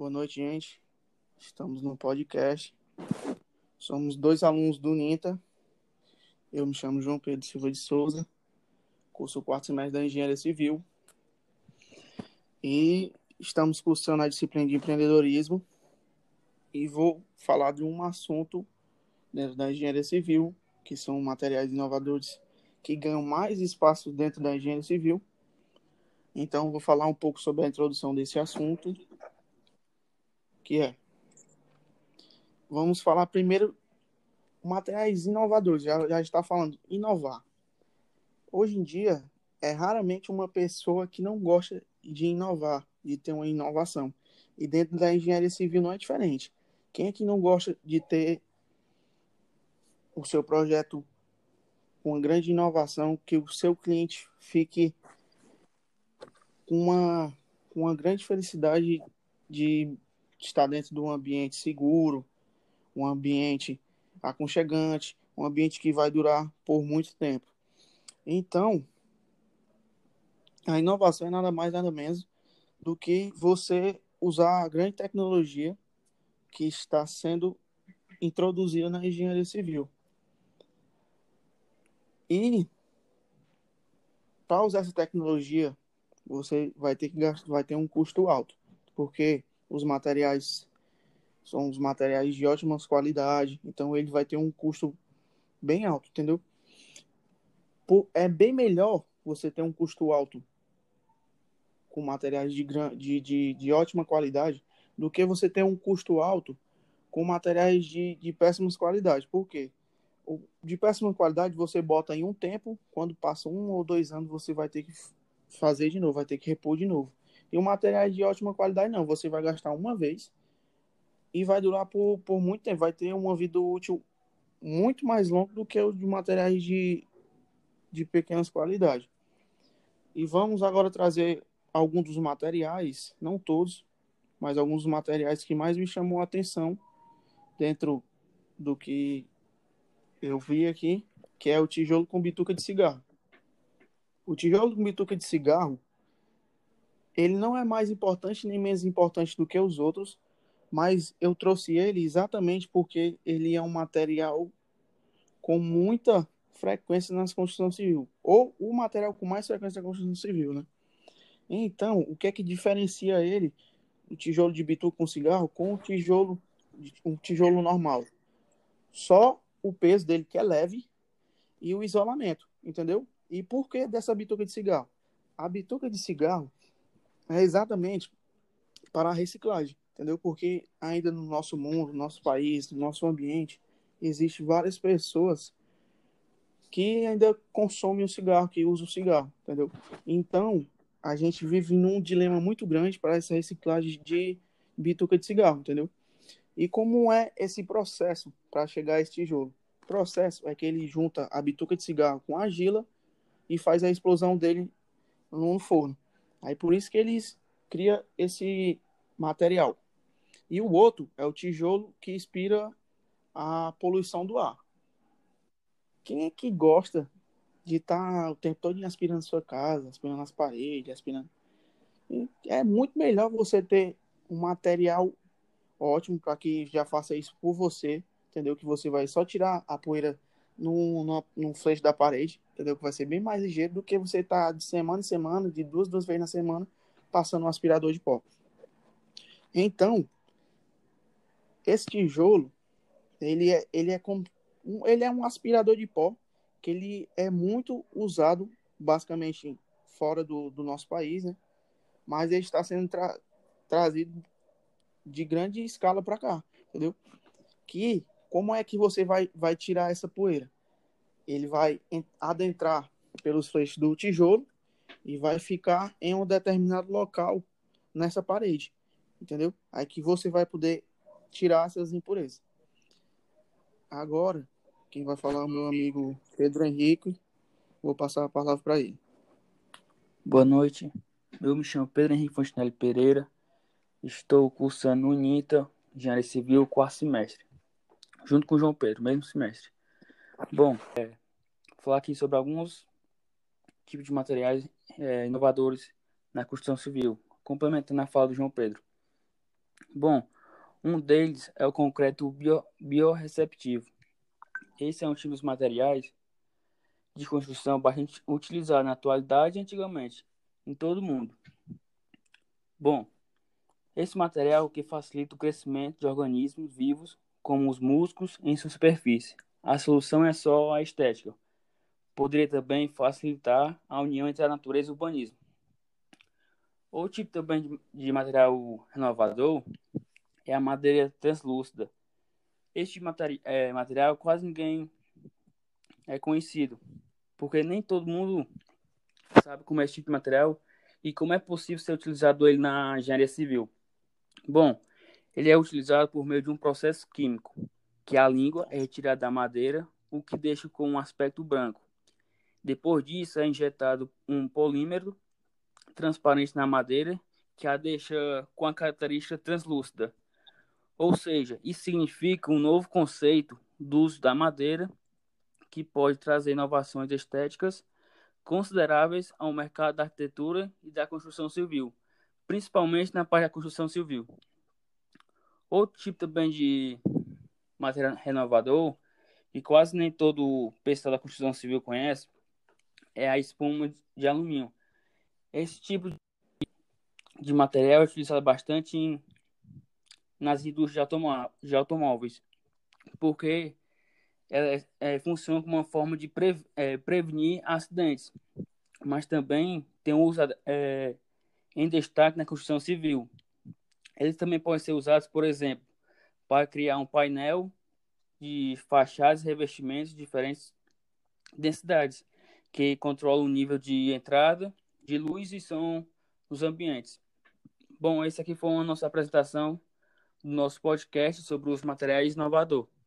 Boa noite, gente. Estamos no podcast. Somos dois alunos do NINTA. Eu me chamo João Pedro Silva de Souza, curso quarto semestre da Engenharia Civil. E estamos cursando a disciplina de empreendedorismo. E vou falar de um assunto dentro da engenharia civil, que são materiais inovadores que ganham mais espaço dentro da engenharia civil. Então, vou falar um pouco sobre a introdução desse assunto, que é. Vamos falar primeiro materiais inovadores. Já, já está falando inovar. Hoje em dia, é raramente uma pessoa que não gosta de inovar, de ter uma inovação. E dentro da engenharia civil não é diferente. Quem é que não gosta de ter o seu projeto com uma grande inovação, que o seu cliente fique com uma, uma grande felicidade de estar dentro de um ambiente seguro, um ambiente aconchegante, um ambiente que vai durar por muito tempo. Então, a inovação é nada mais nada menos do que você usar a grande tecnologia que está sendo introduzida na engenharia civil. E para usar essa tecnologia, você vai ter que gastar, vai ter um custo alto, porque os materiais são os materiais de ótima qualidade, então ele vai ter um custo bem alto, entendeu? É bem melhor você ter um custo alto com materiais de, de, de, de ótima qualidade do que você ter um custo alto com materiais de, de péssimas qualidades. Por quê? de péssima qualidade você bota em um tempo, quando passa um ou dois anos você vai ter que fazer de novo, vai ter que repor de novo. E o material de ótima qualidade não, você vai gastar uma vez e vai durar por, por muito tempo, vai ter uma vida útil muito mais longa do que os de materiais de, de pequenas qualidades. E vamos agora trazer alguns dos materiais, não todos, mas alguns dos materiais que mais me chamou a atenção dentro do que eu vi aqui, que é o tijolo com bituca de cigarro. O tijolo com bituca de cigarro, ele não é mais importante nem menos importante do que os outros, mas eu trouxe ele exatamente porque ele é um material com muita frequência nas construções civil, ou o material com mais frequência na construção civil, né? Então, o que é que diferencia ele, o tijolo de bituca com cigarro, com o tijolo, um tijolo normal? Só o peso dele, que é leve, e o isolamento, entendeu? E por que dessa bituca de cigarro? A bituca de cigarro é exatamente para a reciclagem, entendeu? Porque ainda no nosso mundo, no nosso país, no nosso ambiente, existe várias pessoas que ainda consomem o cigarro, que usam o cigarro, entendeu? Então, a gente vive num dilema muito grande para essa reciclagem de bituca de cigarro, entendeu? E como é esse processo para chegar a esse tijolo? O processo é que ele junta a bituca de cigarro com a argila e faz a explosão dele no forno. Aí por isso que eles cria esse material. E o outro é o tijolo que inspira a poluição do ar. Quem é que gosta de estar tá o tempo todo aspirando sua casa, aspirando as paredes, aspirando. É muito melhor você ter um material ótimo para que já faça isso por você, entendeu? Que você vai só tirar a poeira no, no, no flecho da parede, entendeu? Que vai ser bem mais ligeiro do que você tá de semana em semana, de duas, duas vezes na semana, passando um aspirador de pó. Então, esse tijolo, ele é, ele é como ele é um aspirador de pó que ele é muito usado basicamente fora do, do nosso país, né? Mas ele está sendo tra trazido de grande escala para cá, entendeu? Que como é que você vai, vai tirar essa poeira? Ele vai adentrar pelos flechos do tijolo e vai ficar em um determinado local nessa parede, entendeu? Aí que você vai poder tirar essas impurezas. Agora, quem vai falar é o meu amigo Pedro Henrique. Vou passar a palavra para ele. Boa noite. Eu me chamo Pedro Henrique Fontenelle Pereira. Estou cursando UNITA, Engenharia Civil, quarto semestre, junto com o João Pedro, mesmo semestre. Bom, é, vou falar aqui sobre alguns tipos de materiais é, inovadores na construção civil, complementando a fala do João Pedro. Bom, um deles é o concreto bio, biorreceptivo. Esse é um tipo de materiais de construção bastante utilizado na atualidade e antigamente, em todo o mundo. Bom, esse material que facilita o crescimento de organismos vivos, como os músculos, em sua superfície. A solução é só a estética. Poderia também facilitar a união entre a natureza e o urbanismo. Outro tipo também de, material renovador é a madeira translúcida. Este é, material quase ninguém é conhecido, porque nem todo mundo sabe como é esse tipo de material e como é possível ser utilizado ele na engenharia civil. Bom, ele é utilizado por meio de um processo químico, que a língua é retirada da madeira, o que deixa com um aspecto branco. Depois disso, é injetado um polímero transparente na madeira que a deixa com a característica translúcida. Ou seja, isso significa um novo conceito do uso da madeira que pode trazer inovações estéticas consideráveis ao mercado da arquitetura e da construção civil, principalmente na parte da construção civil. Outro tipo também de material renovador, que quase nem todo pessoal da construção civil conhece, é a espuma de alumínio. Esse tipo de material é utilizado bastante em, nas indústrias de, de automóveis, porque ela é, funciona como uma forma de pre, é, prevenir acidentes, mas também tem um uso é, em destaque na construção civil. Eles também podem ser usados, por exemplo, para criar um painel de fachadas e revestimentos de diferentes densidades, que controlam o nível de entrada de luz e som nos ambientes. Bom, esse aqui foi a nossa apresentação do nosso podcast sobre os materiais inovadores.